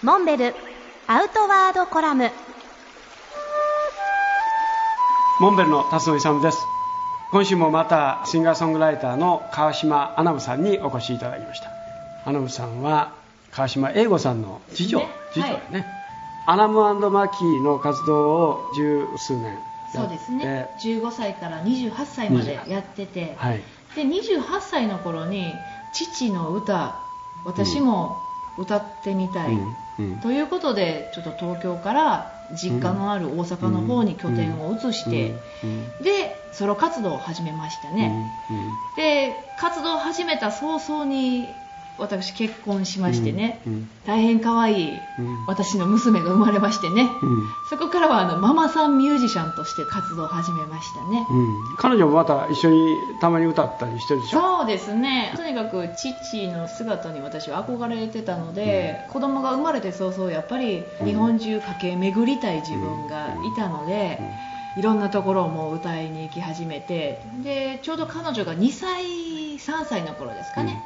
モンベルアウトワードコラム。モンベルの辰野勇です。今週もまたシンガーソングライターの川島アナムさんにお越しいただきました。アナムさんは川島英吾さんの次女、ね次女はい。ね、アナムマキーの活動を十数年そうですね。15歳から28歳までやってて、はい。で28歳の頃に父の歌私も歌ってみたい、うんうん。ということでちょっと東京から実家のある大阪の方に拠点を移して、うん。でソロ活動を始めましたね、で活動を始めた早々に私結婚しましてね、うんうん。大変可愛いうん。私の娘が生まれましてね、うん。そこからはあのママさんミュージシャンとして活動を始めましたね、うん。彼女もまた一緒にたまに歌ったりしてるでしょ？そうですね。とにかく父の姿に私は憧れてたので、子供が生まれて早々やっぱり日本中駆け巡りたい自分がいたので、いろんなところをもう歌いに行き始めて。でちょうど彼女が2歳3歳の頃ですかね、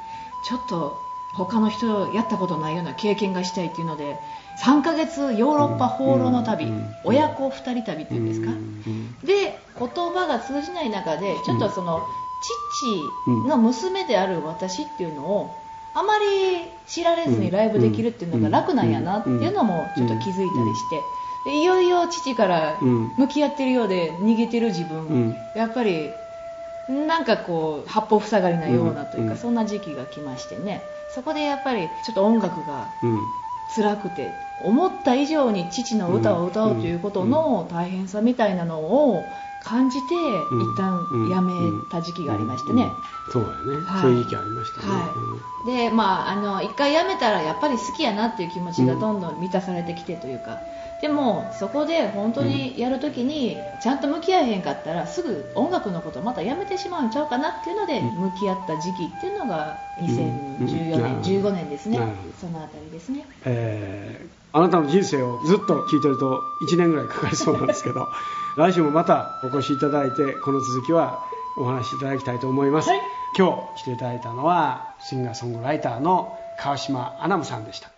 ちょっと他の人やったことないような経験がしたいっていうので3ヶ月ヨーロッパ放浪の旅、うん親子2人旅っていうんですか、うんで言葉が通じない中でちょっとその、父の娘である私っていうのをあまり知られずにライブできるっていうのが楽なんやなっていうのもちょっと気づいたりして。でいよいよ父からうん。向き合ってるようで逃げてる自分、うん。やっぱりなんかこう八方塞がりなようなというか、うんそんな時期が来ましてね。そこでやっぱりちょっと音楽がうん辛くて思った以上に父の歌を歌うということの大変さみたいなのを感じて、うん一旦やめた時期がありましてね、うんそうだよね、はい。そういう時期ありましたね、はい。でまああの一回やめたらやっぱり好きやなっていう気持ちがどんどん満たされてきてというか、でもそこで本当にやるときにちゃんと向き合えへんかったらすぐ音楽のことまたやめてしまうんちゃうかなっていうのでうん。向き合った時期っていうのが2014うん年、なるほど15年ですね。そのあたりですね。えーあなたの人生をずっと聞いてると1年ぐらいかかりそうなんですけど来週もまたお越しいただいてこの続きはお話しいただきたいと思います、はい。今日来ていただいたのはシンガーソングライターの川島アナムさんでした